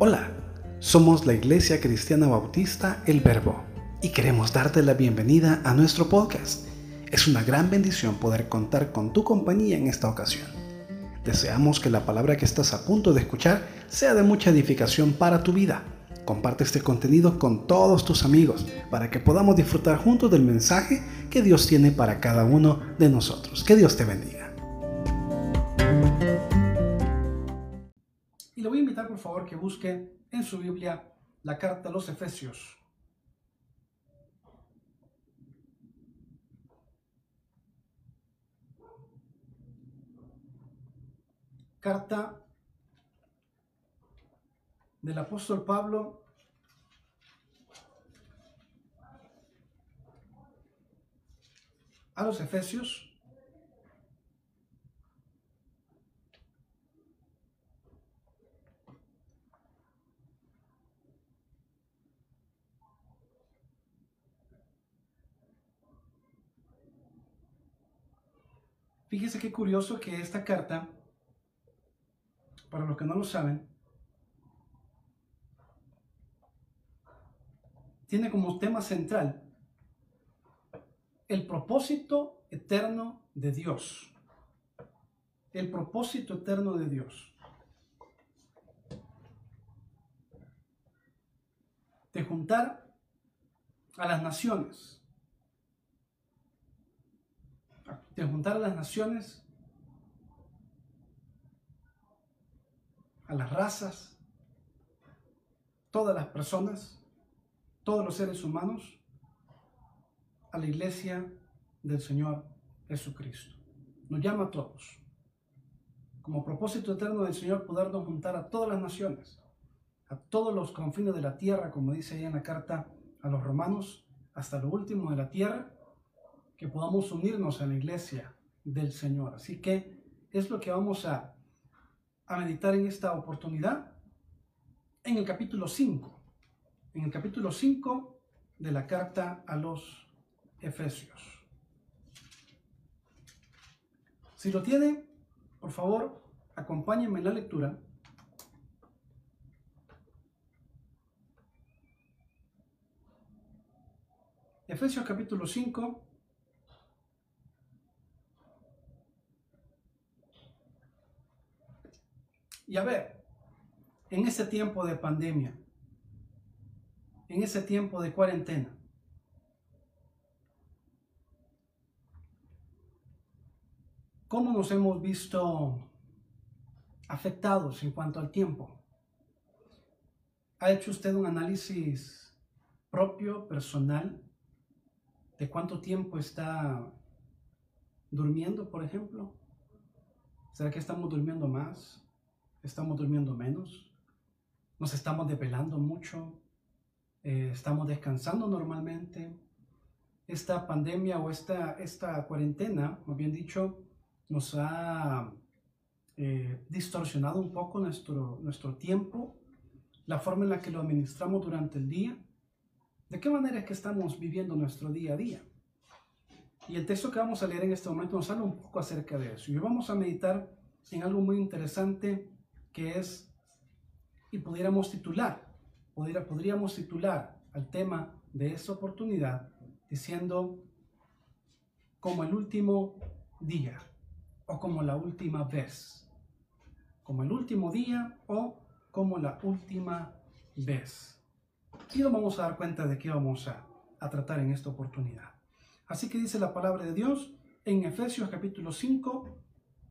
Hola, somos la Iglesia Cristiana Bautista El Verbo y queremos darte la bienvenida a nuestro podcast. Es una gran bendición poder contar con tu compañía en esta ocasión. Deseamos que la palabra que estás a punto de escuchar sea de mucha edificación para tu vida. Comparte este contenido con todos tus amigos para que podamos disfrutar juntos del mensaje que Dios tiene para cada uno de nosotros. Que Dios te bendiga. Por favor que busque en su Biblia la carta a los Efesios. Carta del apóstol Pablo a los Efesios. Fíjese qué curioso que esta carta, para los que no lo saben, tiene como tema central el propósito eterno de Dios. El propósito eterno de Dios. De juntar a las naciones de juntar a las naciones, a las razas, todas las personas, todos los seres humanos, a la iglesia del Señor Jesucristo. Nos llama a todos. Como propósito eterno del Señor podernos juntar a todas las naciones, a todos los confines de la tierra, como dice ahí en la carta a los romanos, hasta lo último de la tierra, que podamos unirnos a la iglesia del Señor. Así que es lo que vamos a, meditar en esta oportunidad en el capítulo 5. En el capítulo 5 de la carta a los Efesios. Si lo tiene, por favor, acompáñenme en la lectura. Efesios capítulo 5, Y a ver, en ese tiempo de pandemia, en ese tiempo de cuarentena, ¿cómo nos hemos visto afectados en cuanto al tiempo? ¿Ha hecho usted un análisis propio, personal, de cuánto tiempo está durmiendo, por ejemplo? ¿Será que estamos durmiendo más? Estamos durmiendo menos, nos estamos depelando mucho, eh, estamos descansando normalmente. Esta pandemia o esta, esta cuarentena, más bien dicho, nos ha eh, distorsionado un poco nuestro, nuestro tiempo, la forma en la que lo administramos durante el día. ¿De qué manera es que estamos viviendo nuestro día a día? Y el texto que vamos a leer en este momento nos habla un poco acerca de eso. Y vamos a meditar en algo muy interesante que es, y pudiéramos titular, podríamos titular al tema de esta oportunidad diciendo como el último día o como la última vez. Como el último día o como la última vez. Y nos vamos a dar cuenta de qué vamos a, a tratar en esta oportunidad. Así que dice la palabra de Dios en Efesios capítulo 5,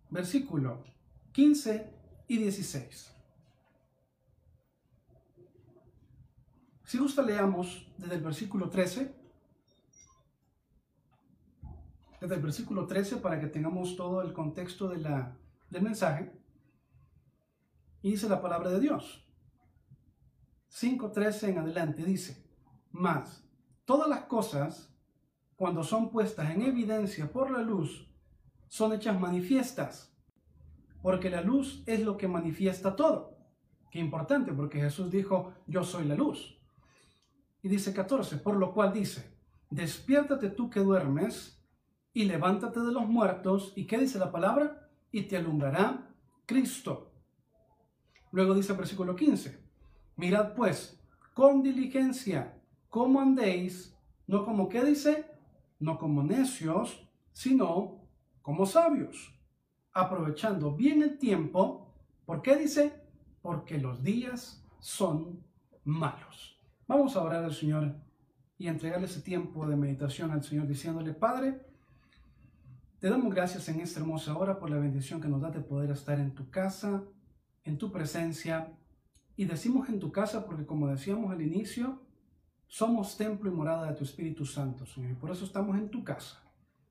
versículo 15 y 16. Si gusta, leamos desde el versículo 13. Desde el versículo 13 para que tengamos todo el contexto de la, del mensaje. Y dice la palabra de Dios. 5.13 en adelante dice, más, todas las cosas, cuando son puestas en evidencia por la luz, son hechas manifiestas porque la luz es lo que manifiesta todo. Qué importante, porque Jesús dijo, yo soy la luz. Y dice 14, por lo cual dice, despiértate tú que duermes y levántate de los muertos. ¿Y qué dice la palabra? Y te alumbrará Cristo. Luego dice el versículo 15, Mirad pues, con diligencia, cómo andéis, no como qué dice, no como necios, sino como sabios, aprovechando bien el tiempo. ¿Por qué dice? Porque los días son malos. Vamos a orar al Señor y entregarle ese tiempo de meditación al Señor diciéndole, Padre, te damos gracias en esta hermosa hora por la bendición que nos da de poder estar en tu casa, en tu presencia. Y decimos en tu casa porque como decíamos al inicio, somos templo y morada de tu Espíritu Santo, Señor. Y por eso estamos en tu casa.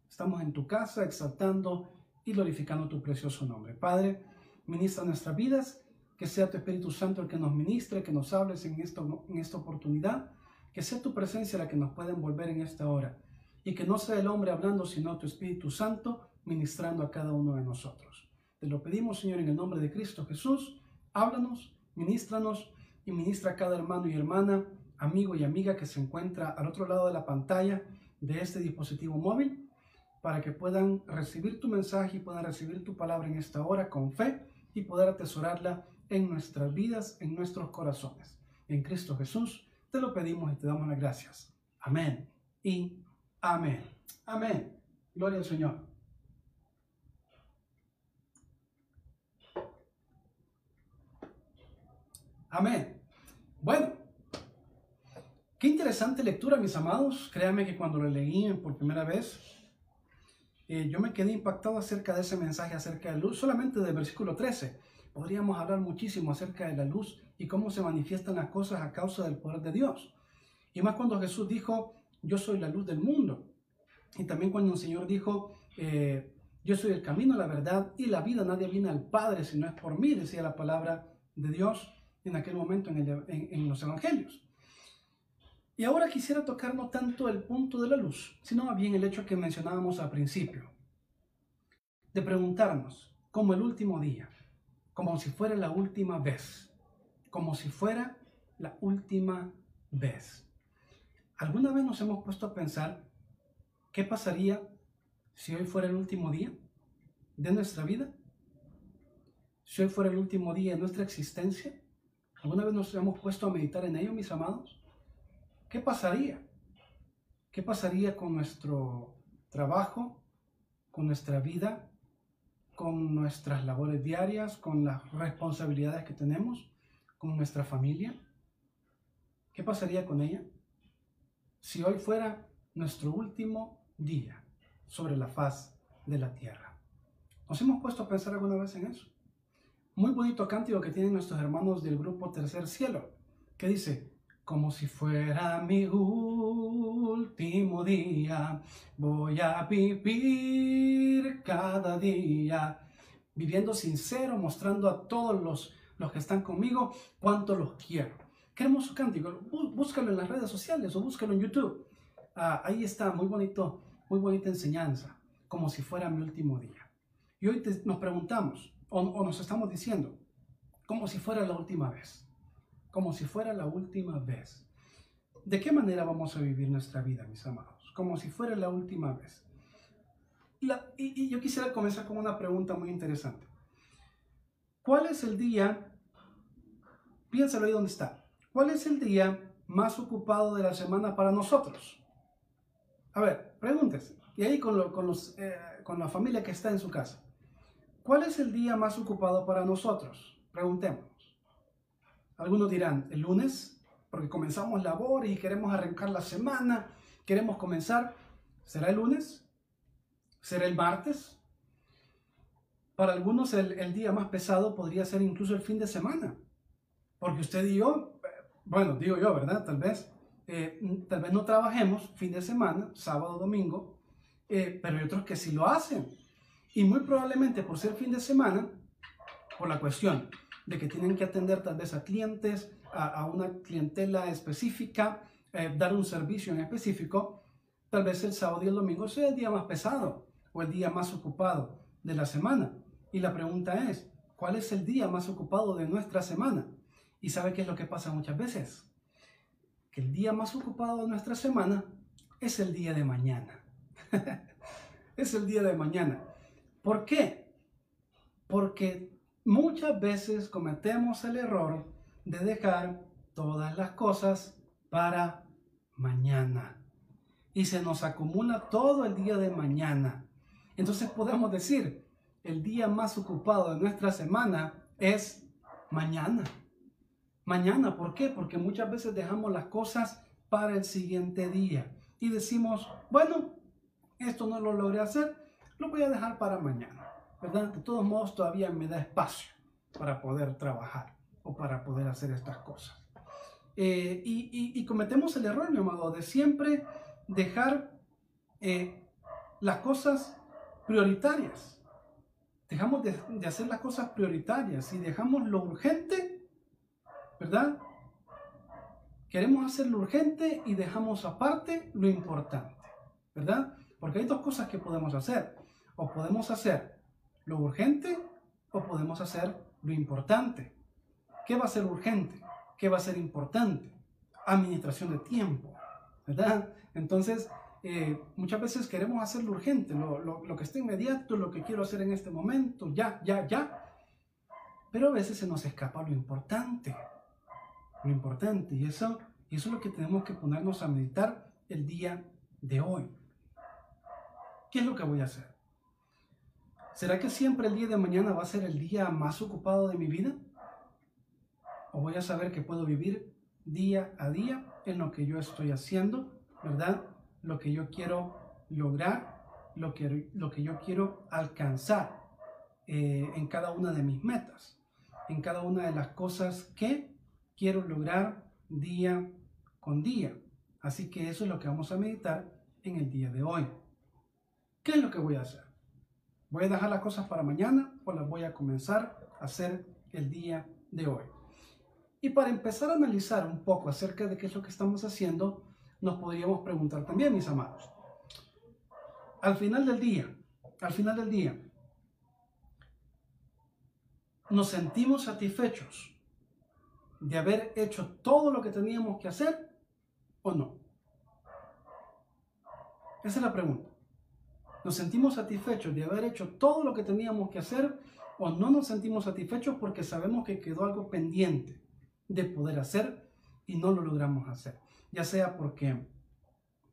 Estamos en tu casa exaltando y glorificando tu precioso nombre. Padre, ministra nuestras vidas, que sea tu Espíritu Santo el que nos ministre, que nos hables en, en esta oportunidad, que sea tu presencia la que nos pueda envolver en esta hora y que no sea el hombre hablando, sino tu Espíritu Santo ministrando a cada uno de nosotros. Te lo pedimos, Señor, en el nombre de Cristo Jesús. Háblanos, ministranos y ministra a cada hermano y hermana, amigo y amiga que se encuentra al otro lado de la pantalla de este dispositivo móvil, para que puedan recibir tu mensaje y puedan recibir tu palabra en esta hora con fe y poder atesorarla en nuestras vidas, en nuestros corazones. En Cristo Jesús te lo pedimos y te damos las gracias. Amén y Amén. Amén. Gloria al Señor. Amén. Bueno, qué interesante lectura, mis amados. Créanme que cuando lo leí por primera vez, eh, yo me quedé impactado acerca de ese mensaje acerca de luz, solamente del versículo 13. Podríamos hablar muchísimo acerca de la luz y cómo se manifiestan las cosas a causa del poder de Dios. Y más cuando Jesús dijo, yo soy la luz del mundo. Y también cuando el Señor dijo, eh, yo soy el camino, la verdad y la vida, nadie viene al Padre si no es por mí, decía la palabra de Dios en aquel momento en, en los evangelios. Y ahora quisiera tocar no tanto el punto de la luz, sino más bien el hecho que mencionábamos al principio, de preguntarnos, como el último día, como si fuera la última vez, como si fuera la última vez. ¿Alguna vez nos hemos puesto a pensar qué pasaría si hoy fuera el último día de nuestra vida? Si hoy fuera el último día de nuestra existencia, ¿alguna vez nos hemos puesto a meditar en ello, mis amados? ¿Qué pasaría? ¿Qué pasaría con nuestro trabajo, con nuestra vida, con nuestras labores diarias, con las responsabilidades que tenemos, con nuestra familia? ¿Qué pasaría con ella? si hoy fuera nuestro último día sobre la faz de la tierra. ¿Nos hemos puesto a pensar alguna vez en eso? Muy bonito cántico que tienen nuestros hermanos del grupo Tercer Cielo, que dice, como si fuera mi último día, voy a vivir cada día, viviendo sincero, mostrando a todos los, los que están conmigo cuánto los quiero. Qué hermoso cántico. Búscalo en las redes sociales o búscalo en YouTube. Ah, ahí está, muy bonito, muy bonita enseñanza, como si fuera mi último día. Y hoy nos preguntamos, o, o nos estamos diciendo, como si fuera la última vez. Como si fuera la última vez. ¿De qué manera vamos a vivir nuestra vida, mis amados? Como si fuera la última vez. y, yo quisiera comenzar con una pregunta muy interesante. ¿Cuál es el día? Piénsalo ahí donde está. ¿Cuál es el día más ocupado de la semana para nosotros? A ver, pregúntese. Y ahí con, eh, con, la familia que está en su casa. ¿Cuál es el día más ocupado para nosotros? Preguntémonos. Algunos dirán, el lunes, porque comenzamos labor y queremos arrancar la semana, queremos comenzar. ¿Será el lunes? ¿Será el martes? Para algunos el, el día más pesado podría ser incluso el fin de semana. Porque usted y yo bueno, digo yo, ¿verdad? Tal vez, eh, tal vez no trabajemos fin de semana, sábado, domingo, eh, pero hay otros que sí lo hacen. Y muy probablemente por ser fin de semana, por la cuestión de que tienen que atender tal vez a clientes, a, una clientela específica, eh, dar un servicio en específico, tal vez el sábado y el domingo sea el día más pesado o el día más ocupado de la semana. Y la pregunta es, ¿cuál es el día más ocupado de nuestra semana? ¿Y sabe qué es lo que pasa muchas veces? Que el día más ocupado de nuestra semana es el día de mañana. es el día de mañana. ¿Por qué? Porque muchas veces cometemos el error de dejar todas las cosas para mañana. Y se nos acumula todo el día de mañana. Entonces podemos decir, el día más ocupado de nuestra semana es mañana. Mañana, ¿por qué? Porque muchas veces dejamos las cosas para el siguiente día y decimos, bueno, esto no lo logré hacer, lo voy a dejar para mañana. ¿Verdad? De todos modos, todavía me da espacio para poder trabajar o para poder hacer estas cosas. Eh, y, cometemos el error, mi amado, de siempre dejar eh, las cosas prioritarias. Dejamos de, de, hacer las cosas prioritarias y dejamos lo urgente, ¿verdad? Queremos hacer lo urgente y dejamos aparte lo importante, ¿verdad? Porque hay dos cosas que podemos hacer. O podemos hacer lo urgente o podemos hacer lo importante. ¿Qué va a ser urgente? ¿Qué va a ser importante? Administración de tiempo, ¿verdad? Entonces, eh, muchas veces queremos hacer lo urgente, lo, lo, que está inmediato, lo que quiero hacer en este momento, ya, ya, ya. Pero a veces se nos escapa lo importante, lo importante. Y eso, y eso es lo que tenemos que ponernos a meditar el día de hoy. ¿Qué es lo que voy a hacer? ¿Será que siempre el día de mañana va a ser el día más ocupado de mi vida? ¿O voy a saber que puedo vivir día a día en lo que yo estoy haciendo, verdad? Lo que yo quiero lograr, lo que, lo que yo quiero alcanzar eh, en cada una de mis metas, en cada una de las cosas que quiero lograr día con día. Así que eso es lo que vamos a meditar en el día de hoy. ¿Qué es lo que voy a hacer? ¿Voy a dejar las cosas para mañana o las voy a comenzar a hacer el día de hoy? Y para empezar a analizar un poco acerca de qué es lo que estamos haciendo, nos podríamos preguntar también, mis amados. Al final del día, al final del día, ¿nos sentimos satisfechos de haber hecho todo lo que teníamos que hacer o no? Esa es la pregunta. ¿Nos sentimos satisfechos de haber hecho todo lo que teníamos que hacer o no nos sentimos satisfechos porque sabemos que quedó algo pendiente de poder hacer y no lo logramos hacer? Ya sea porque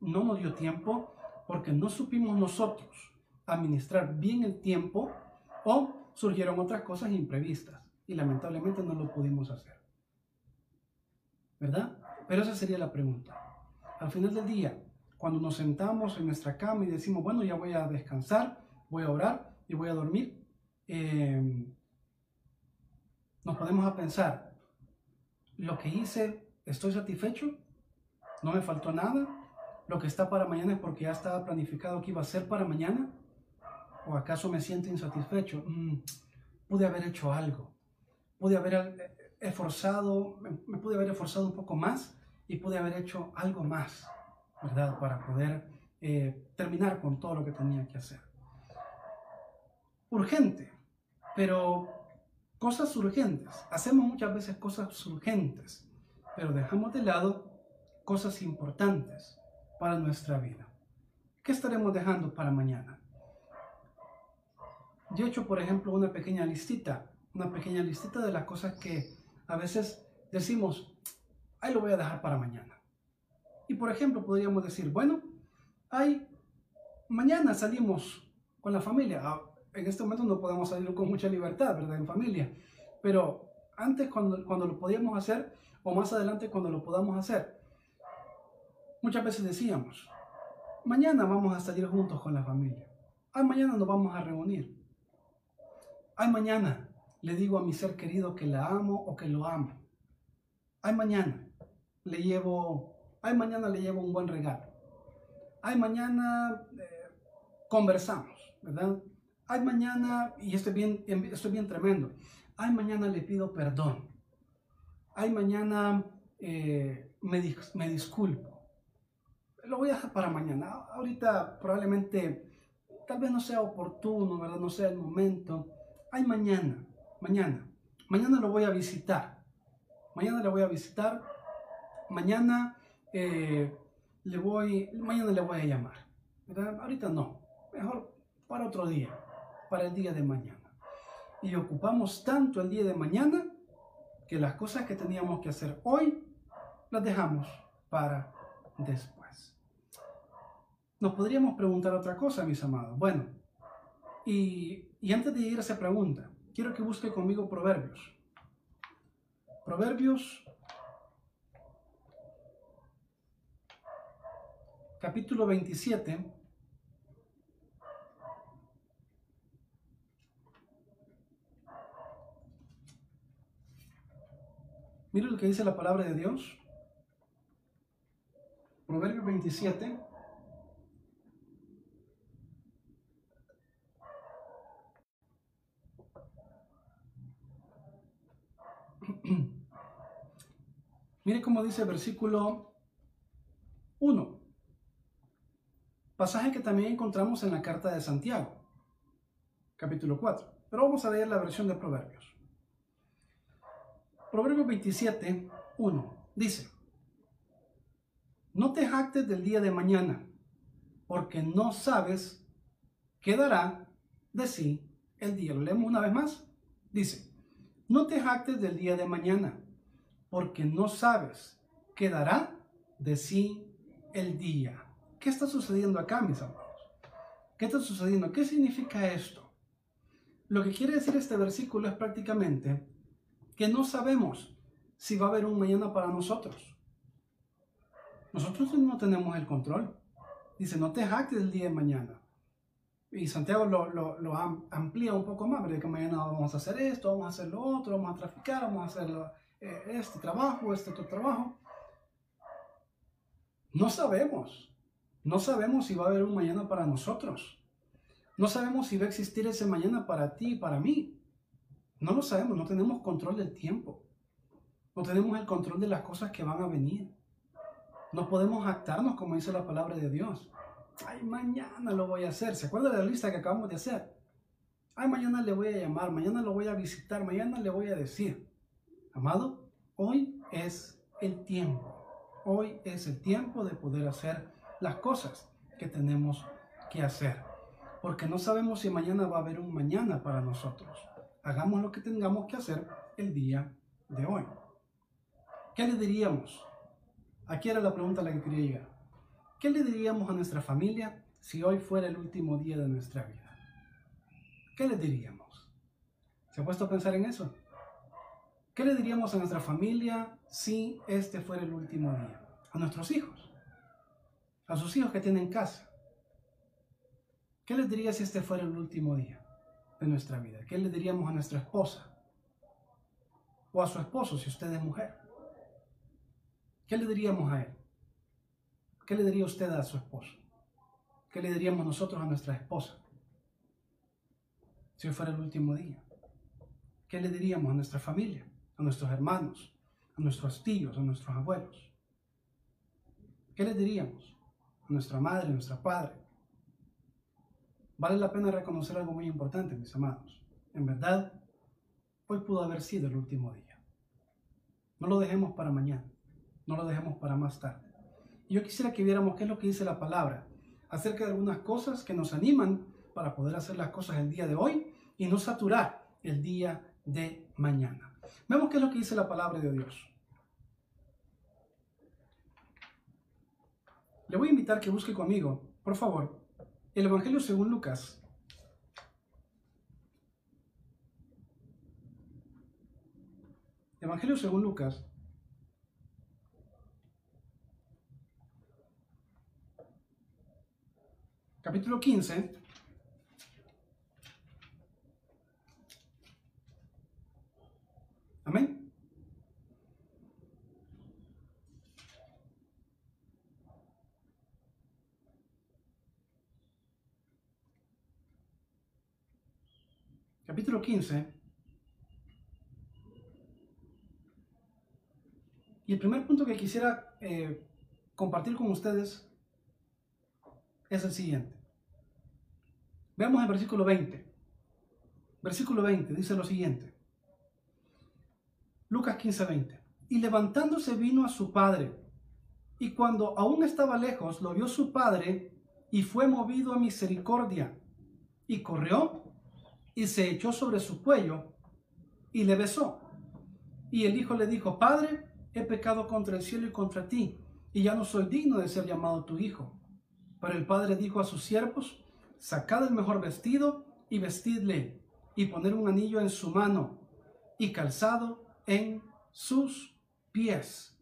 no nos dio tiempo, porque no supimos nosotros administrar bien el tiempo o surgieron otras cosas imprevistas y lamentablemente no lo pudimos hacer. ¿Verdad? Pero esa sería la pregunta. Al final del día, cuando nos sentamos en nuestra cama y decimos, bueno, ya voy a descansar, voy a orar y voy a dormir, eh, nos podemos a pensar, lo que hice, ¿estoy satisfecho? ¿No me faltó nada? ¿Lo que está para mañana es porque ya estaba planificado que iba a ser para mañana? ¿O acaso me siento insatisfecho? Mm, pude haber hecho algo. Pude haber eh, esforzado, me pude haber esforzado un poco más y pude haber hecho algo más. ¿Verdad? Para poder eh, terminar con todo lo que tenía que hacer. Urgente, pero cosas urgentes. Hacemos muchas veces cosas urgentes, pero dejamos de lado cosas importantes para nuestra vida. ¿Qué estaremos dejando para mañana? Yo he hecho, por ejemplo, una pequeña listita, una pequeña listita de las cosas que a veces decimos, ahí lo voy a dejar para mañana. Y por ejemplo, podríamos decir, bueno, hay, mañana salimos con la familia. Ah, en este momento no podemos salir con mucha libertad, ¿verdad? En familia. Pero antes, cuando, cuando lo podíamos hacer, o más adelante, cuando lo podamos hacer, muchas veces decíamos, mañana vamos a salir juntos con la familia. Ay, mañana nos vamos a reunir. Ay, mañana le digo a mi ser querido que la amo o que lo amo. Ay, mañana le llevo Ay, mañana le llevo un buen regalo. Ay, mañana eh, conversamos, ¿verdad? Ay, mañana, y esto es, bien, esto bien tremendo. Ay, mañana le pido perdón. Ay, mañana eh, me, me disculpo. Lo voy a dejar para mañana. Ahorita probablemente, tal vez no sea oportuno, ¿verdad? No sea el momento. Ay, mañana, mañana. Mañana lo voy a visitar. Mañana le voy a visitar. Mañana eh, le voy, mañana le voy a llamar. Ahorita no, mejor para otro día, para el día de mañana. Y ocupamos tanto el día de mañana que las cosas que teníamos que hacer hoy las dejamos para después. Nos podríamos preguntar otra cosa, mis amados. Bueno, y antes de ir a esa pregunta, quiero que busque conmigo Proverbios. Proverbios capítulo 27. Mira lo que dice la palabra de Dios. Proverbios 27. Mire cómo dice versículo 1. Pasaje que también encontramos en la carta de Santiago, capítulo 4. Pero vamos a leer la versión de Proverbios. Proverbios 27, 1. Dice, no te jactes del día de mañana, porque no sabes qué dará de sí el día. Lo leemos una vez más. Dice, no te jactes del día de mañana, porque no sabes qué dará de sí el día. ¿Qué está sucediendo acá, mis amados? ¿Qué está sucediendo? ¿Qué significa esto? Lo que quiere decir este versículo es prácticamente que no sabemos si va a haber un mañana para nosotros. Nosotros no tenemos el control. Dice, no te jactes del día de mañana. Y Santiago lo, amplía un poco más, porque que mañana vamos a hacer esto, vamos a hacer lo otro, vamos a traficar, vamos a hacer eh, este trabajo, este otro trabajo. No sabemos. No sabemos si va a haber un mañana para nosotros. No sabemos si va a existir ese mañana para ti y para mí. No lo sabemos, no tenemos control del tiempo. No tenemos el control de las cosas que van a venir. No podemos actarnos como dice la palabra de Dios. Ay, mañana lo voy a hacer. ¿Se acuerda de la lista que acabamos de hacer? Ay, mañana le voy a llamar, mañana lo voy a visitar, mañana le voy a decir. Amado, hoy es el tiempo. Hoy es el tiempo de poder hacer las cosas que tenemos que hacer. Porque no sabemos si mañana va a haber un mañana para nosotros. Hagamos lo que tengamos que hacer el día de hoy. ¿Qué le diríamos? Aquí era la pregunta a la que quería llegar. ¿Qué le diríamos a nuestra familia si hoy fuera el último día de nuestra vida? ¿Qué le diríamos? ¿Se ha puesto a pensar en eso? ¿Qué le diríamos a nuestra familia si este fuera el último día? A nuestros hijos a sus hijos que tienen casa. ¿Qué les diría si este fuera el último día de nuestra vida? ¿Qué le diríamos a nuestra esposa? O a su esposo si usted es mujer. ¿Qué le diríamos a él? ¿Qué le diría usted a su esposo? ¿Qué le diríamos nosotros a nuestra esposa? Si fuera el último día. ¿Qué le diríamos a nuestra familia, a nuestros hermanos, a nuestros tíos, a nuestros abuelos? ¿Qué le diríamos? Nuestra madre, nuestra padre. Vale la pena reconocer algo muy importante, mis amados. En verdad, hoy pudo haber sido el último día. No lo dejemos para mañana, no lo dejemos para más tarde. Yo quisiera que viéramos qué es lo que dice la palabra acerca de algunas cosas que nos animan para poder hacer las cosas el día de hoy y no saturar el día de mañana. Vemos qué es lo que dice la palabra de Dios. Le voy a invitar que busque conmigo, por favor, el Evangelio según Lucas. Evangelio según Lucas. Capítulo 15. Amén. Capítulo 15. Y el primer punto que quisiera eh, compartir con ustedes es el siguiente. Veamos el versículo 20. Versículo 20 dice lo siguiente. Lucas 15, 20. Y levantándose vino a su padre, y cuando aún estaba lejos, lo vio su padre, y fue movido a misericordia, y corrió y se echó sobre su cuello y le besó. Y el hijo le dijo, Padre, he pecado contra el cielo y contra ti, y ya no soy digno de ser llamado tu hijo. Pero el padre dijo a sus siervos, sacad el mejor vestido y vestidle, y poner un anillo en su mano, y calzado en sus pies.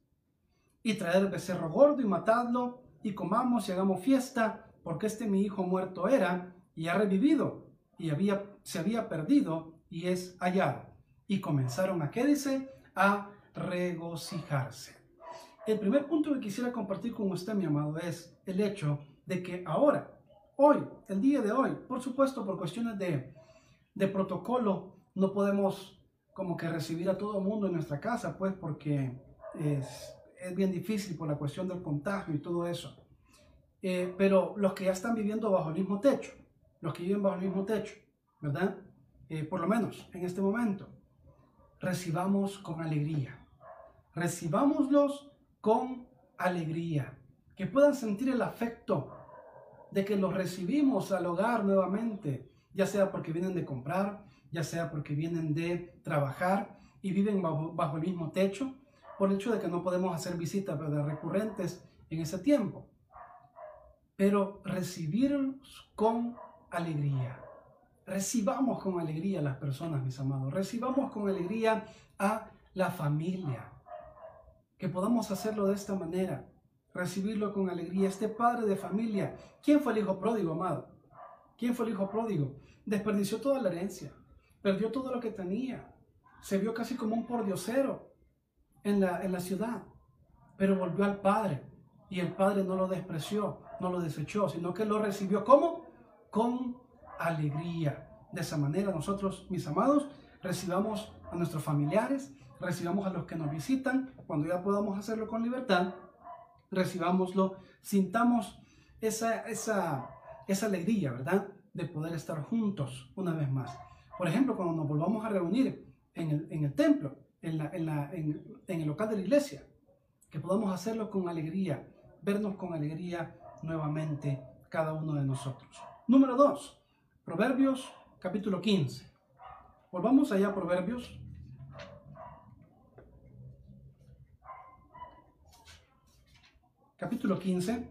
Y traer becerro gordo y matadlo, y comamos y hagamos fiesta, porque este mi hijo muerto era, y ha revivido, y había, se había perdido, y es hallado. Y comenzaron a, ¿qué dice? A regocijarse. El primer punto que quisiera compartir con usted, mi amado, es el hecho de que ahora, hoy, el día de hoy, por supuesto, por cuestiones de, de protocolo, no podemos como que recibir a todo el mundo en nuestra casa, pues porque es, es bien difícil por la cuestión del contagio y todo eso. Eh, pero los que ya están viviendo bajo el mismo techo, los que viven bajo el mismo techo, ¿verdad? Eh, por lo menos en este momento, recibamos con alegría. Recibámoslos con alegría. Que puedan sentir el afecto de que los recibimos al hogar nuevamente, ya sea porque vienen de comprar, ya sea porque vienen de trabajar y viven bajo, el mismo techo, por el hecho de que no podemos hacer visitas recurrentes en ese tiempo. Pero recibirlos con alegría. Recibamos con alegría a las personas, mis amados. Recibamos con alegría a la familia. Que podamos hacerlo de esta manera. Recibirlo con alegría. Este padre de familia. ¿Quién fue el hijo pródigo, amado? ¿Quién fue el hijo pródigo? Desperdició toda la herencia. Perdió todo lo que tenía. Se vio casi como un pordiosero en la, en la ciudad. Pero volvió al padre. Y el padre no lo despreció, no lo desechó, sino que lo recibió. ¿Cómo? Con alegría. De esa manera nosotros, mis amados, recibamos a nuestros familiares, recibamos a los que nos visitan, cuando ya podamos hacerlo con libertad, recibámoslo, sintamos esa, esa, esa alegría, ¿verdad? De poder estar juntos una vez más. Por ejemplo, cuando nos volvamos a reunir en el, en el templo, en, la, en, la, en, en el local de la iglesia, que podamos hacerlo con alegría, vernos con alegría nuevamente cada uno de nosotros. Número dos, Proverbios capítulo 15. Volvamos allá a Proverbios. Capítulo 15.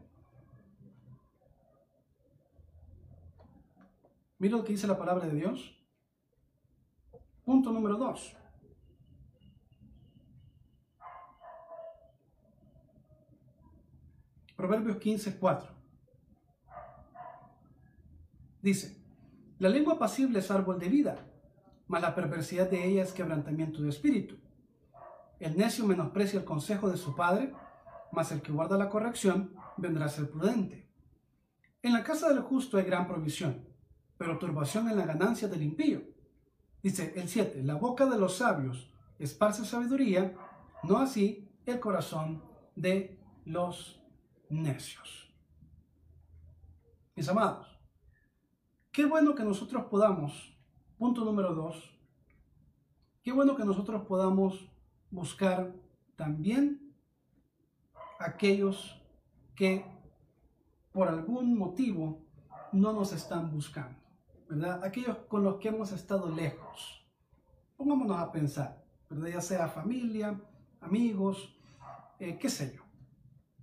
Mira lo que dice la palabra de Dios. Punto número 2. Proverbios 15, 4. Dice, la lengua pasible es árbol de vida, mas la perversidad de ella es quebrantamiento de espíritu. El necio menosprecia el consejo de su padre, mas el que guarda la corrección vendrá a ser prudente. En la casa del justo hay gran provisión, pero turbación en la ganancia del impío. Dice el 7, la boca de los sabios esparce sabiduría, no así el corazón de los necios. Mis amados, Qué bueno que nosotros podamos, punto número dos, qué bueno que nosotros podamos buscar también aquellos que por algún motivo no nos están buscando, ¿verdad? Aquellos con los que hemos estado lejos. Pongámonos a pensar, ¿verdad? Ya sea familia, amigos, eh, qué sé yo.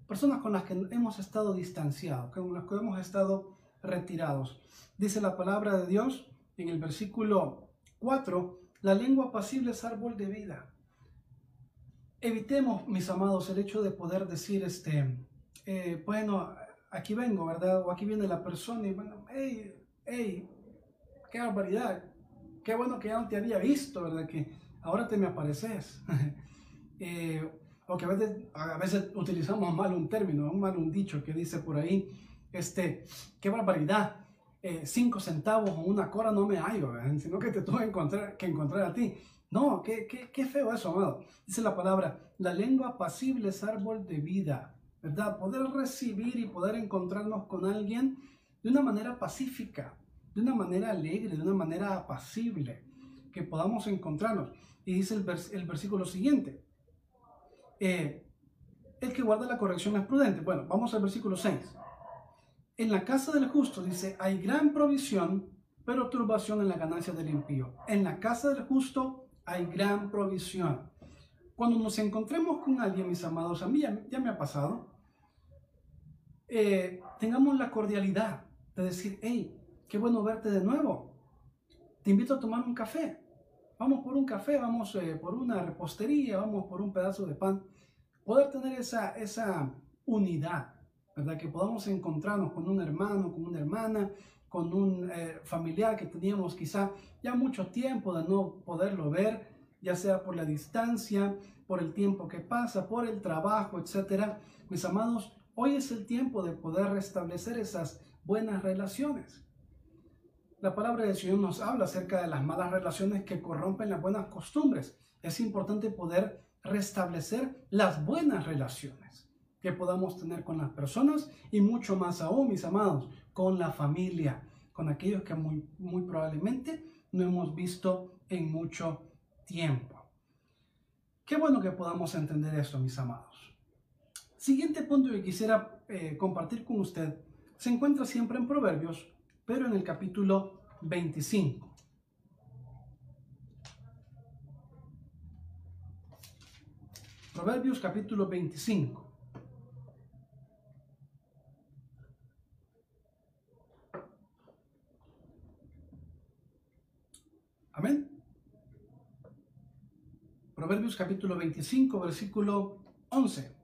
Personas con las que hemos estado distanciados, con las que hemos estado retirados. Dice la palabra de Dios en el versículo 4, la lengua pasible es árbol de vida. Evitemos, mis amados, el hecho de poder decir, este, eh, bueno, aquí vengo, ¿verdad? O aquí viene la persona y bueno, hey, hey, qué barbaridad, qué bueno que ya no te había visto, ¿verdad? Que ahora te me apareces. eh, o que a veces, utilizamos mal un término, mal un dicho que dice por ahí, este, qué barbaridad, eh, cinco centavos o una cora no me hallo, sino que te tuve encontrar, que encontrar a ti. No, qué, qué, qué feo eso, amado. Dice la palabra, la lengua pasible es árbol de vida, ¿verdad? Poder recibir y poder encontrarnos con alguien de una manera pacífica, de una manera alegre, de una manera apacible, que podamos encontrarnos. Y dice el, el versículo siguiente, eh, el que guarda la corrección es prudente. Bueno, vamos al versículo 6. En la casa del justo, dice, hay gran provisión, pero turbación en la ganancia del impío. En la casa del justo hay gran provisión. cuando nos encontremos con alguien, mis amados, a mí ya, me ha pasado, eh, tengamos la cordialidad de decir, hey, qué bueno verte de nuevo. Te invito a tomar un café. Vamos por un café, vamos eh, por una repostería, vamos por un pedazo de pan. Poder tener esa, esa unidad, ¿verdad? Que podamos encontrarnos con un hermano, con una hermana, con un eh, familiar que teníamos quizá ya mucho tiempo de no poderlo ver, ya sea por la distancia, por el tiempo que pasa, por el trabajo, etcétera. Mis amados, hoy es el tiempo de poder restablecer esas buenas relaciones. La palabra del Señor nos habla acerca de las malas relaciones que corrompen las buenas costumbres. Es importante poder restablecer las buenas relaciones que podamos tener con las personas y mucho más aún, mis amados, con la familia, con aquellos que muy, muy probablemente no hemos visto en mucho tiempo. Qué bueno que podamos entender esto, mis amados. Siguiente punto que quisiera eh, compartir con usted se encuentra siempre en Proverbios, pero en el capítulo 25. Proverbios capítulo 25. Amén. Proverbios capítulo 25, versículo 11.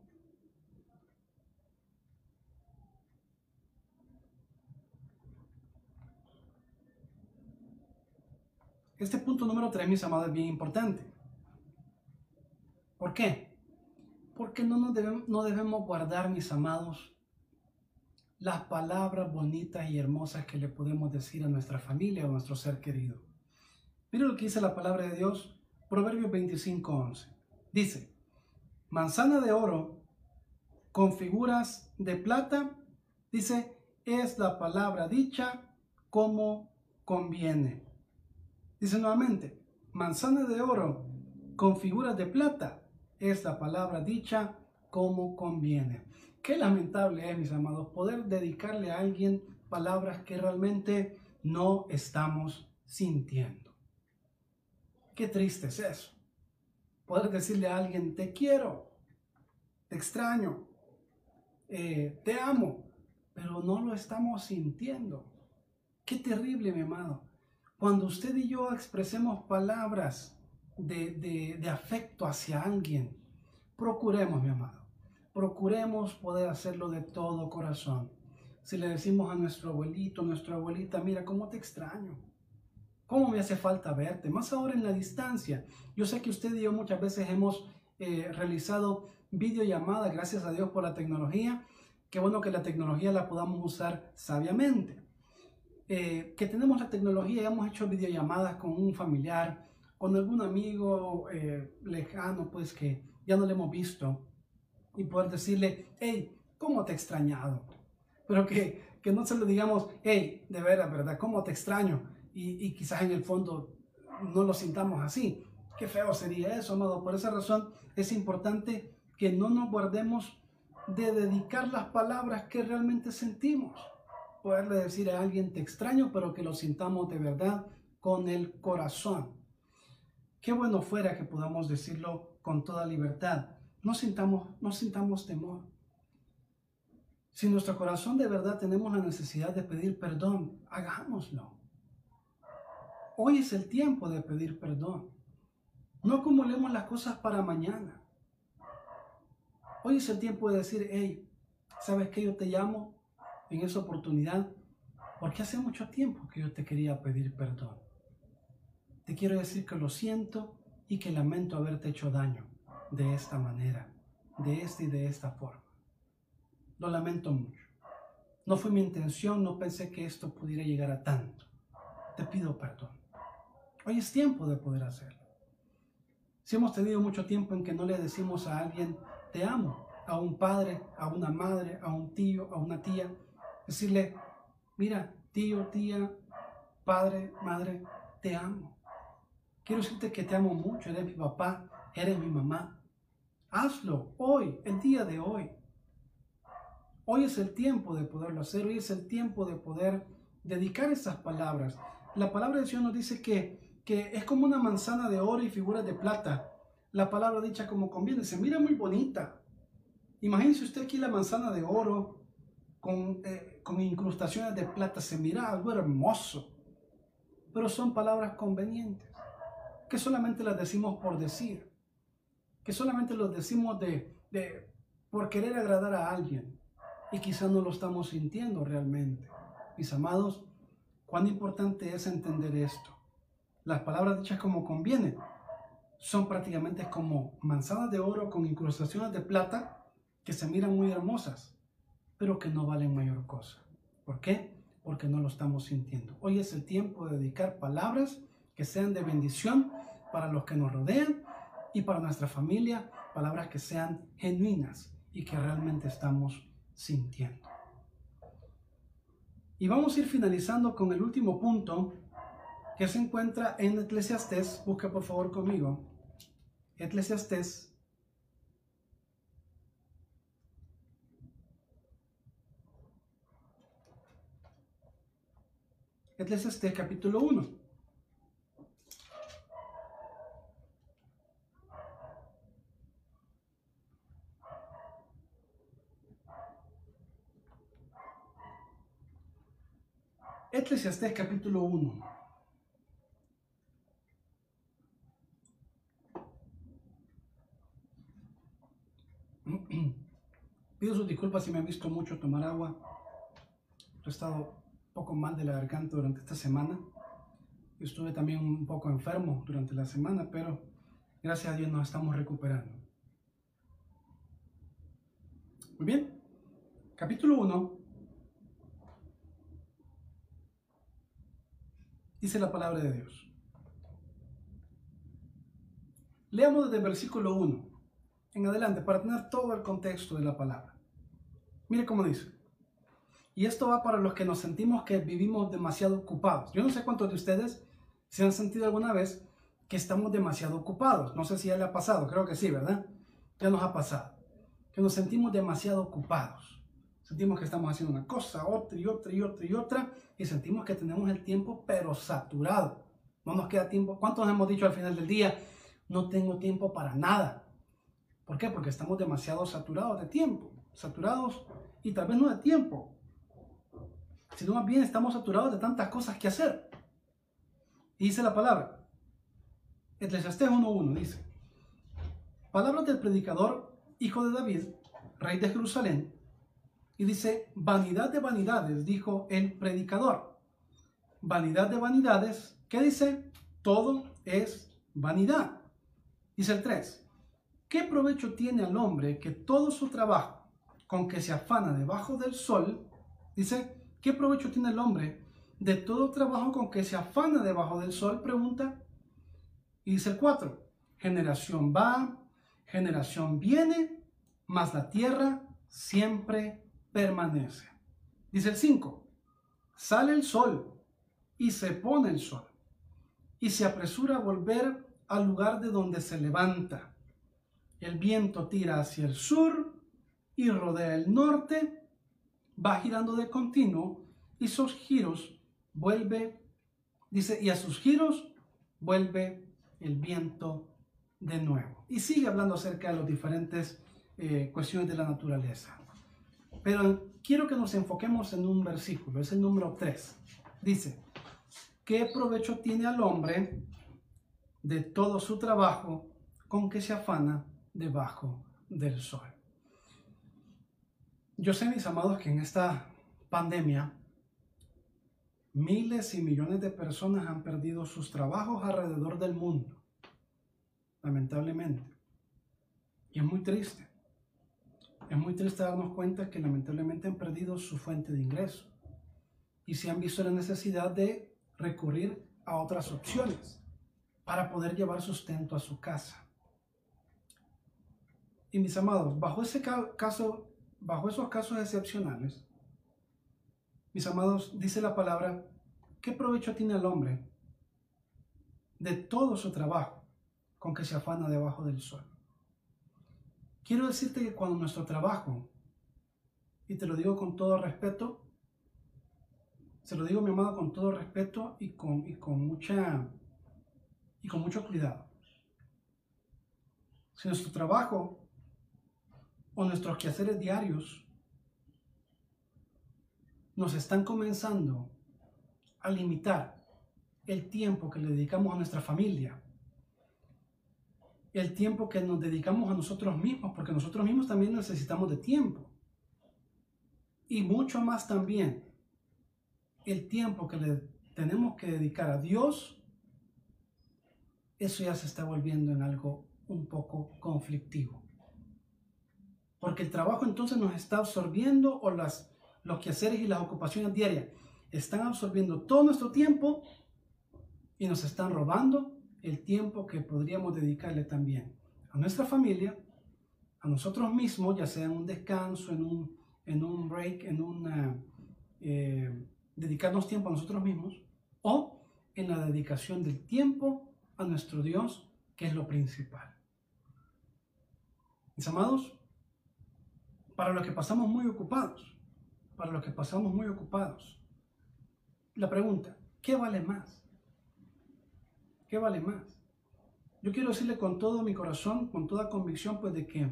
Este punto número 3, mis amados, es bien importante. ¿Por qué? Porque no, nos debemos, no debemos guardar, mis amados, las palabras bonitas y hermosas que le podemos decir a nuestra familia o a nuestro ser querido. Mira lo que dice la palabra de Dios, Proverbios 25:11. Dice, manzana de oro con figuras de plata, dice, es la palabra dicha como conviene. Dice nuevamente, manzana de oro con figuras de plata es la palabra dicha como conviene. Qué lamentable es, mis amados, poder dedicarle a alguien palabras que realmente no estamos sintiendo. Qué triste es eso. Poder decirle a alguien, te quiero, te extraño, eh, te amo, pero no lo estamos sintiendo. Qué terrible, mi amado. Cuando usted y yo expresemos palabras de, afecto hacia alguien, procuremos, mi amado, procuremos poder hacerlo de todo corazón. Si le decimos a nuestro abuelito, nuestra abuelita, mira cómo te extraño, ¿Cómo me hace falta verte? Más ahora en la distancia. Yo sé que usted y yo muchas veces hemos eh, realizado videollamadas, gracias a Dios por la tecnología. Qué bueno que la tecnología la podamos usar sabiamente. Eh, que tenemos la tecnología y hemos hecho videollamadas con un familiar, con algún amigo eh, lejano, pues que ya no le hemos visto, y poder decirle, hey, ¿cómo te he extrañado? Pero que, que no se lo digamos, hey, de veras, ¿verdad? ¿Cómo te extraño? Y, quizás en el fondo no lo sintamos así. Qué feo sería eso, amado. Por esa razón es importante que no nos guardemos de dedicar las palabras que realmente sentimos. Poderle decir a alguien te extraño, pero que lo sintamos de verdad con el corazón. Qué bueno fuera que podamos decirlo con toda libertad. No sintamos, no sintamos temor. Si en nuestro corazón de verdad tenemos la necesidad de pedir perdón, hagámoslo. Hoy es el tiempo de pedir perdón. No acumulemos las cosas para mañana. Hoy es el tiempo de decir, hey, ¿sabes que yo te llamo en esa oportunidad? Porque hace mucho tiempo que yo te quería pedir perdón. Te quiero decir que lo siento y que lamento haberte hecho daño de esta manera, de esta y de esta forma. Lo lamento mucho. No fue mi intención, no pensé que esto pudiera llegar a tanto. Te pido perdón. Hoy es tiempo de poder hacerlo. Si hemos tenido mucho tiempo en que no le decimos a alguien, te amo, a un padre, a una madre, a un tío, a una tía, decirle, mira, tío, tía, padre, madre, te amo. Quiero decirte que te amo mucho, eres mi papá, eres mi mamá. Hazlo hoy, el día de hoy. Hoy es el tiempo de poderlo hacer, hoy es el tiempo de poder dedicar esas palabras. La palabra de Dios nos dice que que es como una manzana de oro y figuras de plata. la palabra dicha como conviene. Se mira muy bonita. Imagínese usted aquí la manzana de oro con, eh, con incrustaciones de plata. Se mira algo hermoso. Pero son palabras convenientes. Que solamente las decimos por decir. Que solamente los decimos de, de por querer agradar a alguien. Y quizás no lo estamos sintiendo realmente. Mis amados, cuán importante es entender esto. Las palabras dichas como conviene son prácticamente como manzanas de oro con incrustaciones de plata que se miran muy hermosas, pero que no valen mayor cosa. ¿Por qué? Porque no lo estamos sintiendo. Hoy es el tiempo de dedicar palabras que sean de bendición para los que nos rodean y para nuestra familia, palabras que sean genuinas y que realmente estamos sintiendo. Y vamos a ir finalizando con el último punto que se encuentra en Eclesiastés. Busca por favor conmigo. Eclesiastés. Eclesiastés capítulo 1. Eclesiastés capítulo 1. Pido sus disculpas si me han visto mucho tomar agua. He estado un poco mal de la garganta durante esta semana. Estuve también un poco enfermo durante la semana, pero gracias a Dios nos estamos recuperando. Muy bien. Capítulo 1, dice la palabra de Dios. Leamos desde el versículo 1 en adelante para tener todo el contexto de la palabra. Mire cómo dice. Y esto va para los que nos sentimos que vivimos demasiado ocupados. Yo no sé cuántos de ustedes se han sentido alguna vez que estamos demasiado ocupados. No sé si ya le ha pasado, creo que sí, ¿verdad? Ya nos ha pasado. Que nos sentimos demasiado ocupados. Sentimos que estamos haciendo una cosa, otra y otra y otra y otra, y sentimos que tenemos el tiempo pero saturado. No nos queda tiempo. ¿Cuántos hemos dicho al final del día? No tengo tiempo para nada. ¿Por qué? Porque estamos demasiado saturados de tiempo. Saturados y tal vez no de tiempo, sino más bien estamos saturados de tantas cosas que hacer. Y dice la palabra, Eclesiastés 1.1 dice, palabras del predicador, hijo de David, rey de Jerusalén, y dice, vanidad de vanidades, dijo el predicador. Vanidad de vanidades, ¿qué dice? Todo es vanidad. Dice el 3, ¿qué provecho tiene al hombre que todo su trabajo, con que se afana debajo del sol, dice, ¿qué provecho tiene el hombre de todo trabajo con que se afana debajo del sol? Pregunta. Y dice el 4, generación va, generación viene, mas la tierra siempre permanece. Dice el 5, sale el sol y se pone el sol y se apresura a volver al lugar de donde se levanta. El viento tira hacia el sur y rodea el norte, va girando de continuo y sus giros vuelve, dice, y a sus giros vuelve el viento de nuevo. Y sigue hablando acerca de las diferentes eh, cuestiones de la naturaleza. Pero quiero que nos enfoquemos en un versículo, es el número 3. Dice, ¿qué provecho tiene al hombre de todo su trabajo con que se afana debajo del sol? Yo sé, mis amados, que en esta pandemia miles y millones de personas han perdido sus trabajos alrededor del mundo, lamentablemente. Y es muy triste. Es muy triste darnos cuenta que lamentablemente han perdido su fuente de ingreso y se han visto la necesidad de recurrir a otras opciones para poder llevar sustento a su casa. Y mis amados, bajo ese caso, bajo esos casos excepcionales, mis amados, dice la palabra, ¿qué provecho tiene el hombre de todo su trabajo con que se afana debajo del sol? Quiero decirte que cuando nuestro trabajo, y te lo digo con todo respeto, se lo digo mi amado con todo respeto y con, con mucha y con mucho cuidado. si nuestro trabajo o nuestros quehaceres diarios nos están comenzando a limitar el tiempo que le dedicamos a nuestra familia, el tiempo que nos dedicamos a nosotros mismos, porque nosotros mismos también necesitamos de tiempo. Y mucho más también el tiempo que le tenemos que dedicar a Dios, eso ya se está volviendo en algo un poco conflictivo. Porque el trabajo entonces nos está absorbiendo o las, los quehaceres y las ocupaciones diarias están absorbiendo todo nuestro tiempo y nos están robando el tiempo que podríamos dedicarle también a nuestra familia, a nosotros mismos, ya sea en un descanso, en un, en un break, en una, eh, dedicarnos tiempo a nosotros mismos, o en la dedicación del tiempo a nuestro Dios, que es lo principal. Mis amados, para los que pasamos muy ocupados, para los que pasamos muy ocupados, la pregunta, ¿qué vale más? ¿Qué vale más? Yo quiero decirle con todo mi corazón, con toda convicción, pues de que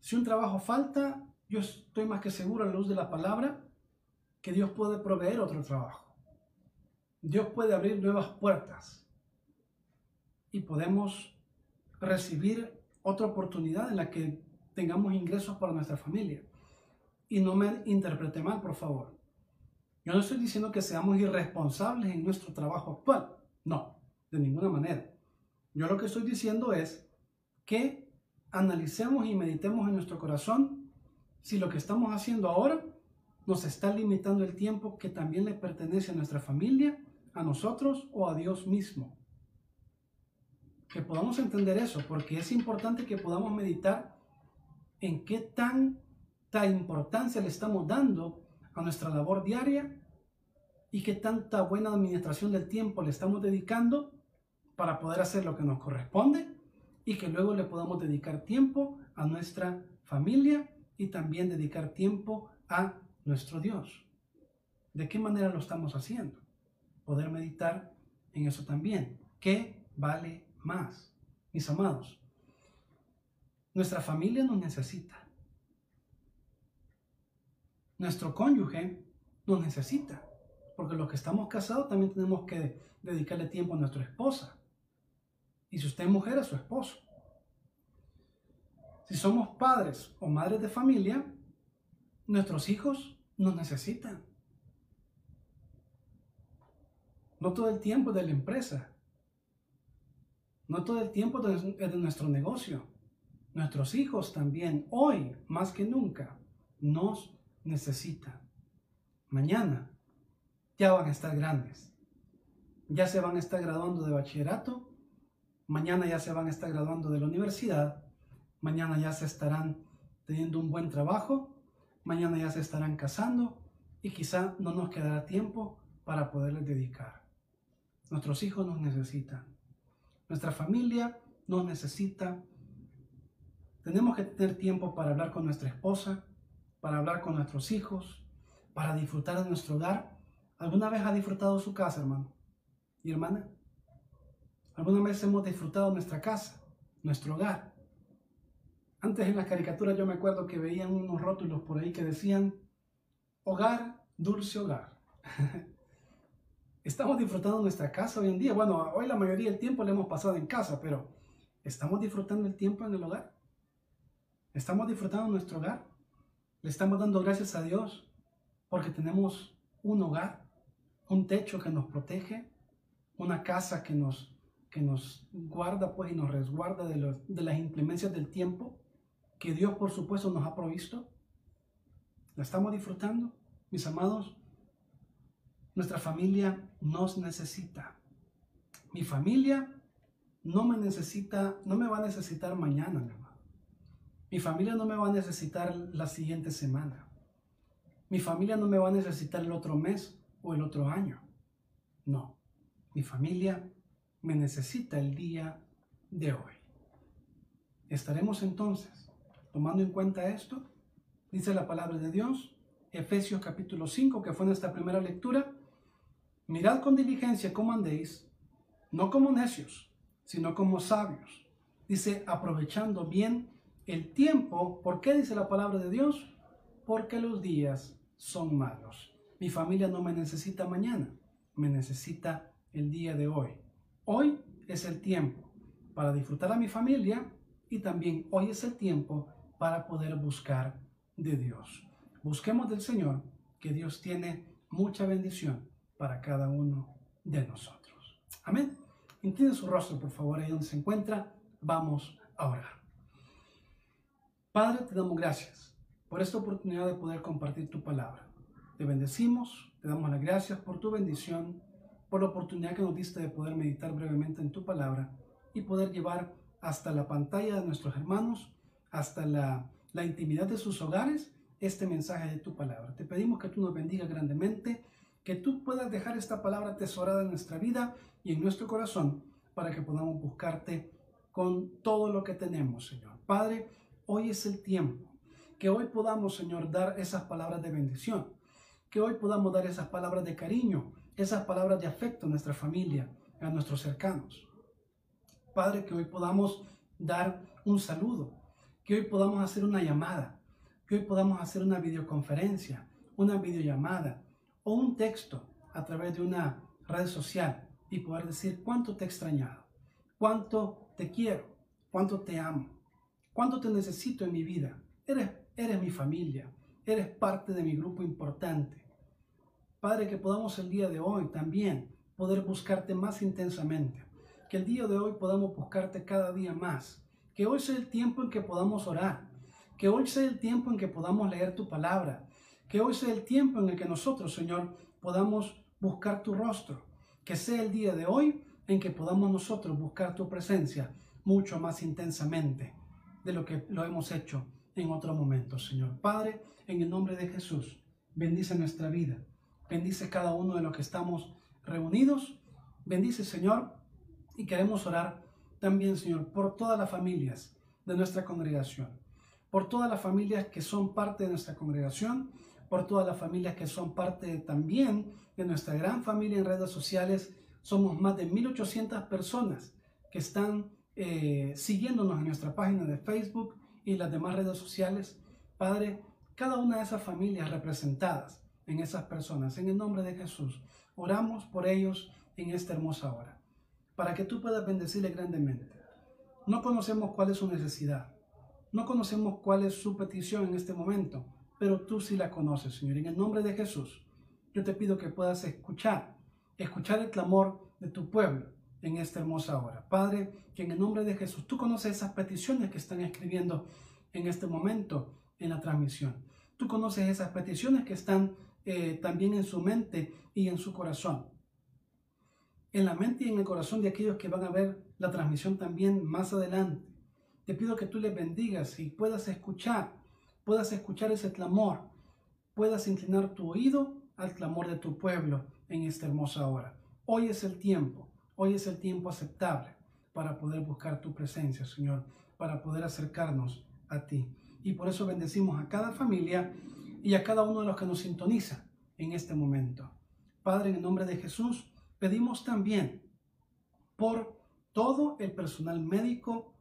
si un trabajo falta, yo estoy más que seguro a la luz de la palabra que Dios puede proveer otro trabajo. Dios puede abrir nuevas puertas y podemos recibir otra oportunidad en la que tengamos ingresos para nuestra familia. Y no me interprete mal, por favor. Yo no estoy diciendo que seamos irresponsables en nuestro trabajo actual. No de ninguna manera. Yo lo que estoy diciendo es que analicemos y meditemos en nuestro corazón si lo que estamos haciendo ahora nos está limitando el tiempo que también le pertenece a nuestra familia, a nosotros o a Dios mismo. Que podamos entender eso, porque es importante que podamos meditar en qué tanta importancia le estamos dando a nuestra labor diaria y qué tanta buena administración del tiempo le estamos dedicando para poder hacer lo que nos corresponde y que luego le podamos dedicar tiempo a nuestra familia y también dedicar tiempo a nuestro Dios. ¿De qué manera lo estamos haciendo? Poder meditar en eso también. ¿Qué vale más? Mis amados, nuestra familia nos necesita. Nuestro cónyuge nos necesita. Porque los que estamos casados también tenemos que dedicarle tiempo a nuestra esposa. Y si usted es mujer, a su esposo. Si somos padres o madres de familia, nuestros hijos nos necesitan. No todo el tiempo de la empresa. No todo el tiempo de, de nuestro negocio. Nuestros hijos también, hoy más que nunca, nos necesitan. Mañana ya van a estar grandes. Ya se van a estar graduando de bachillerato mañana ya se van a estar graduando de la universidad, mañana ya se estarán teniendo un buen trabajo, mañana ya se estarán casando y quizá no nos quedará tiempo para poderles dedicar. Nuestros hijos nos necesitan, nuestra familia nos necesita. Tenemos que tener tiempo para hablar con nuestra esposa, para hablar con nuestros hijos, para disfrutar de nuestro hogar. ¿Alguna vez ha disfrutado su casa, hermano y hermana? Alguna vez hemos disfrutado nuestra casa, nuestro hogar. Antes en las caricaturas yo me acuerdo que veían unos rótulos por ahí que decían, hogar, dulce hogar. Estamos disfrutando nuestra casa hoy en día. Bueno, hoy la mayoría del tiempo le hemos pasado en casa, pero ¿estamos disfrutando el tiempo en el hogar? ¿Estamos disfrutando nuestro hogar? ¿Le estamos dando gracias a Dios porque tenemos un hogar, un techo que nos protege, una casa que nos que nos guarda pues y nos resguarda de, las inclemencias del tiempo que Dios por supuesto nos ha provisto. ¿La estamos disfrutando, mis amados? Nuestra familia nos necesita. Mi familia no me necesita, no me va a necesitar mañana, mi familia no me va a necesitar la siguiente semana. Mi familia no me va a necesitar el otro mes o el otro año. No, mi familia me necesita el día de hoy. Estaremos entonces tomando en cuenta esto. Dice la palabra de Dios, Efesios capítulo 5, que fue nuestra primera lectura. Mirad con diligencia cómo andéis, no como necios, sino como sabios, Dice, aprovechando bien el tiempo. ¿Por qué dice la palabra de Dios? Porque los días son malos. Mi familia no me necesita mañana, me necesita el día de hoy. Hoy es el tiempo para disfrutar a mi familia y también hoy es el tiempo para poder buscar de Dios. Busquemos del Señor, que Dios tiene mucha bendición para cada uno de nosotros. Amén. Incline su rostro, por favor, ahí donde se encuentra. Vamos a orar. Padre, te damos gracias por esta oportunidad de poder compartir tu palabra. Te bendecimos, te damos las gracias por tu bendición, por la oportunidad que nos diste de poder meditar brevemente en tu palabra y poder llevar hasta la pantalla de nuestros hermanos, hasta la, la intimidad de sus hogares, este mensaje de tu palabra. Te pedimos que tú nos bendigas grandemente, que tú puedas dejar esta palabra atesorada en nuestra vida y en nuestro corazón para que podamos buscarte con todo lo que tenemos, Señor. Padre, hoy es el tiempo. Que hoy podamos, Señor, dar esas palabras de bendición. Que hoy podamos dar esas palabras de cariño, esas palabras de afecto a nuestra familia, a nuestros cercanos. Padre, que hoy podamos dar un saludo, que hoy podamos hacer una llamada, que hoy podamos hacer una videoconferencia, una videollamada o un texto a través de una red social y poder decir cuánto te he extrañado, cuánto te quiero, cuánto te amo, cuánto te necesito en mi vida. Eres, eres mi familia, eres parte de mi grupo importante. Padre, que podamos el día de hoy también poder buscarte más intensamente. Que el día de hoy podamos buscarte cada día más. Que hoy sea el tiempo en que podamos orar. Que hoy sea el tiempo en que podamos leer tu palabra. Que hoy sea el tiempo en el que nosotros, Señor, podamos buscar tu rostro. Que sea el día de hoy en que podamos nosotros buscar tu presencia mucho más intensamente de lo que lo hemos hecho en otro momento, Señor. Padre, en el nombre de Jesús, bendice nuestra vida. Bendice cada uno de los que estamos reunidos. Bendice, Señor, y queremos orar también, Señor, por todas las familias de nuestra congregación, por todas las familias que son parte de nuestra congregación, por todas las familias que son parte también de nuestra gran familia en redes sociales. Somos más de 1.800 personas que están eh, siguiéndonos en nuestra página de Facebook y las demás redes sociales. Padre, cada una de esas familias representadas en esas personas, en el nombre de Jesús, oramos por ellos en esta hermosa hora, para que tú puedas bendecirle grandemente. No conocemos cuál es su necesidad, no conocemos cuál es su petición en este momento, pero tú sí la conoces, Señor. En el nombre de Jesús, yo te pido que puedas escuchar, escuchar el clamor de tu pueblo en esta hermosa hora. Padre, que en el nombre de Jesús, tú conoces esas peticiones que están escribiendo en este momento en la transmisión. Tú conoces esas peticiones que están eh, también en su mente y en su corazón. En la mente y en el corazón de aquellos que van a ver la transmisión también más adelante. Te pido que tú les bendigas y puedas escuchar, puedas escuchar ese clamor, puedas inclinar tu oído al clamor de tu pueblo en esta hermosa hora. Hoy es el tiempo, hoy es el tiempo aceptable para poder buscar tu presencia, Señor, para poder acercarnos a ti. Y por eso bendecimos a cada familia y a cada uno de los que nos sintoniza en este momento. Padre, en el nombre de Jesús, pedimos también por todo el personal médico,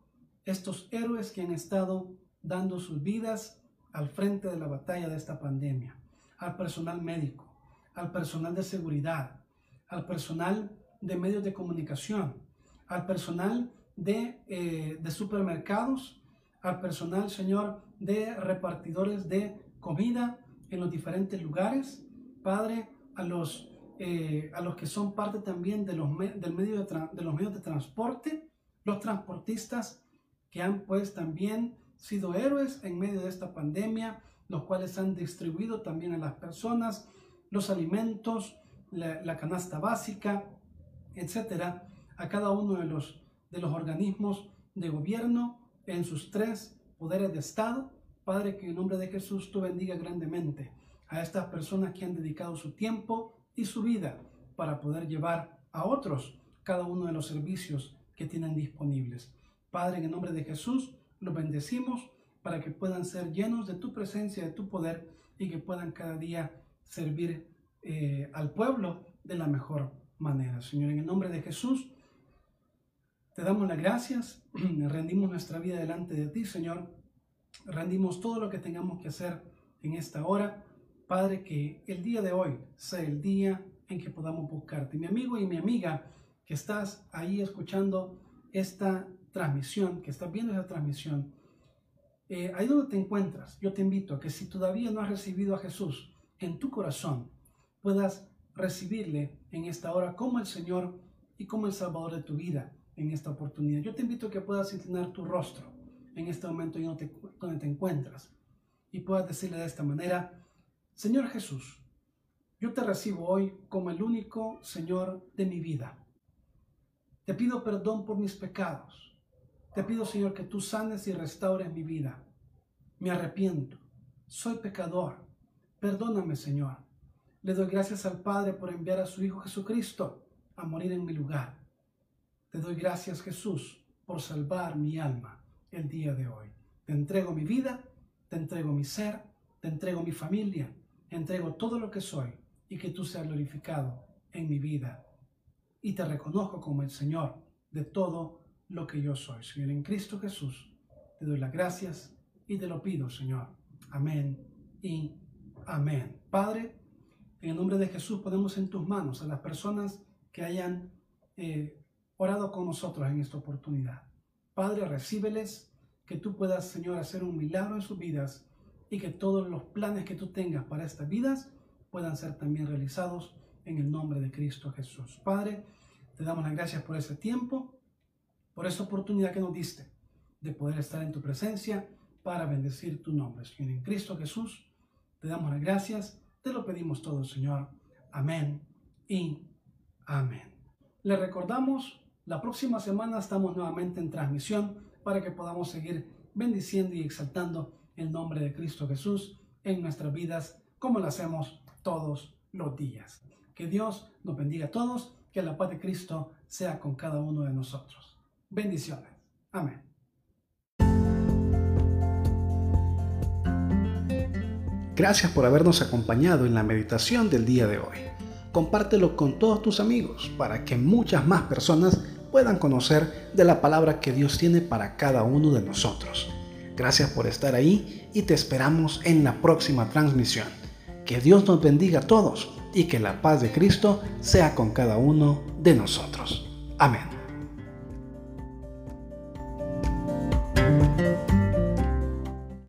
estos héroes que han estado dando sus vidas al frente de la batalla de esta pandemia, al personal médico, al personal de seguridad, al personal de medios de comunicación, al personal de, eh, de supermercados, al personal, Señor, de repartidores de comida en los diferentes lugares. Padre, a los, eh, a los que son parte también de los, del medio de, los medios de transporte, los transportistas que han pues también sido héroes en medio de esta pandemia, los cuales han distribuido también a las personas los alimentos, la canasta básica, etcétera, a cada uno de los, de los organismos de gobierno en sus tres poderes de Estado. Padre, que en nombre de Jesús tú bendiga grandemente a estas personas que han dedicado su tiempo y su vida para poder llevar a otros cada uno de los servicios que tienen disponibles. Padre, en el nombre de Jesús, los bendecimos para que puedan ser llenos de tu presencia, de tu poder y que puedan cada día servir eh, al pueblo de la mejor manera. Señor, en el nombre de Jesús, Te damos las gracias, rendimos nuestra vida delante de ti, Señor. Rendimos todo lo que tengamos que hacer en esta hora. Padre, que el día de hoy sea el día en que podamos buscarte. Mi amigo y mi amiga que estás ahí escuchando esta transmisión, que estás viendo esta transmisión, eh, ahí donde te encuentras, yo te invito a que si todavía no has recibido a Jesús en tu corazón, puedas recibirle en esta hora como el Señor y como el Salvador de tu vida en esta oportunidad. Yo te invito a que puedas inclinar tu rostro en este momento te, donde te encuentras y puedas decirle de esta manera, Señor Jesús, yo te recibo hoy como el único Señor de mi vida. Te pido perdón por mis pecados. Te pido, Señor, que tú sanes y restaures mi vida. Me arrepiento. Soy pecador. Perdóname, Señor. Le doy gracias al Padre por enviar a su Hijo Jesucristo a morir en mi lugar. Te doy gracias, Jesús, por salvar mi alma el día de hoy. Te entrego mi vida, te entrego mi ser, te entrego mi familia, entrego todo lo que soy y que tú seas glorificado en mi vida. Y te reconozco como el Señor de todo lo que yo soy. Señor, en Cristo Jesús, te doy las gracias y te lo pido, Señor. Amén y amén. Padre, en el nombre de Jesús ponemos en tus manos a las personas que hayan eh, orado con nosotros en esta oportunidad. Padre, recíbeles, que tú puedas, Señor, hacer un milagro en sus vidas y que todos los planes que tú tengas para estas vidas puedan ser también realizados en el nombre de Cristo Jesús. Padre, te damos las gracias por ese tiempo, por esa oportunidad que nos diste de poder estar en tu presencia para bendecir tu nombre. En Cristo Jesús, te damos las gracias, te lo pedimos todo, Señor. Amén y amén. Le recordamos, la próxima semana estamos nuevamente en transmisión para que podamos seguir bendiciendo y exaltando el nombre de Cristo Jesús en nuestras vidas como lo hacemos todos los días. Que Dios nos bendiga a todos, que la paz de Cristo sea con cada uno de nosotros. Bendiciones. Amén. Gracias por habernos acompañado en la meditación del día de hoy. Compártelo con todos tus amigos para que muchas más personas puedan conocer de la palabra que Dios tiene para cada uno de nosotros. Gracias por estar ahí y te esperamos en la próxima transmisión. Que Dios nos bendiga a todos y que la paz de Cristo sea con cada uno de nosotros. Amén.